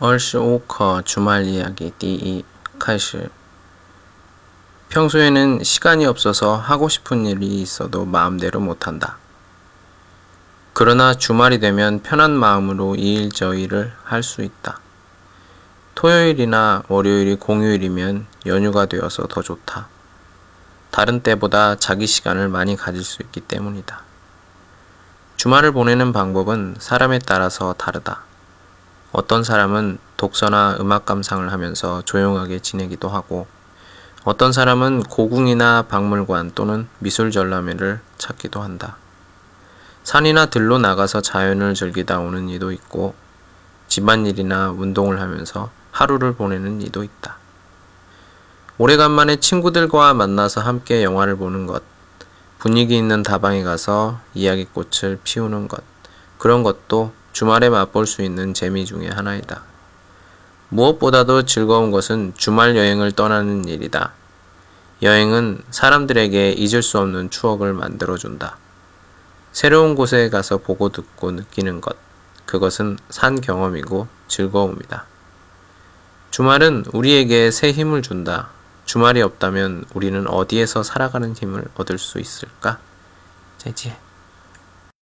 二十五课 주말 이야기 第一开始 평소에는 시간이 없어서 하고 싶은 일이 있어도 마음대로 못한다. 그러나 주말이 되면 편한 마음으로 이 일 저 일을 할 수 있다. 토요일이나 월요일이 공휴일이면 연휴가 되어서 더 좋다. 다른 때보다 자기 시간을 많이 가질 수 있기 때문이다. 주말을 보내는 방법은 사람에 따라서 다르다. 어떤 사람은 독서나 음악 감상을 하면서 조용하게 지내기도 하고, 어떤 사람은 고궁이나 박물관 또는 미술 전람회를 찾기도 한다. 산이나 들로 나가서 자연을 즐기다 오는 이도 있고, 집안일이나 운동을 하면서 하루를 보내는 이도 있다. 오래간만에 친구들과 만나서 함께 영화를 보는 것, 분위기 있는 다방에 가서 이야기꽃을 피우는 것, 그런 것도 주말에 맛볼 수 있는 재미 중의 하나이다. 무엇보다도 즐거운 것은 주말 여행을 떠나는 일이다. 여행은 사람들에게 잊을 수 없는 추억을 만들어준다. 새로운 곳에 가서 보고 듣고 느끼는 것, 그것은 산 경험이고 즐거움이다. 주말은 우리에게 새 힘을 준다. 주말이 없다면 우리는 어디에서 살아가는 힘을 얻을 수 있을까? 再见。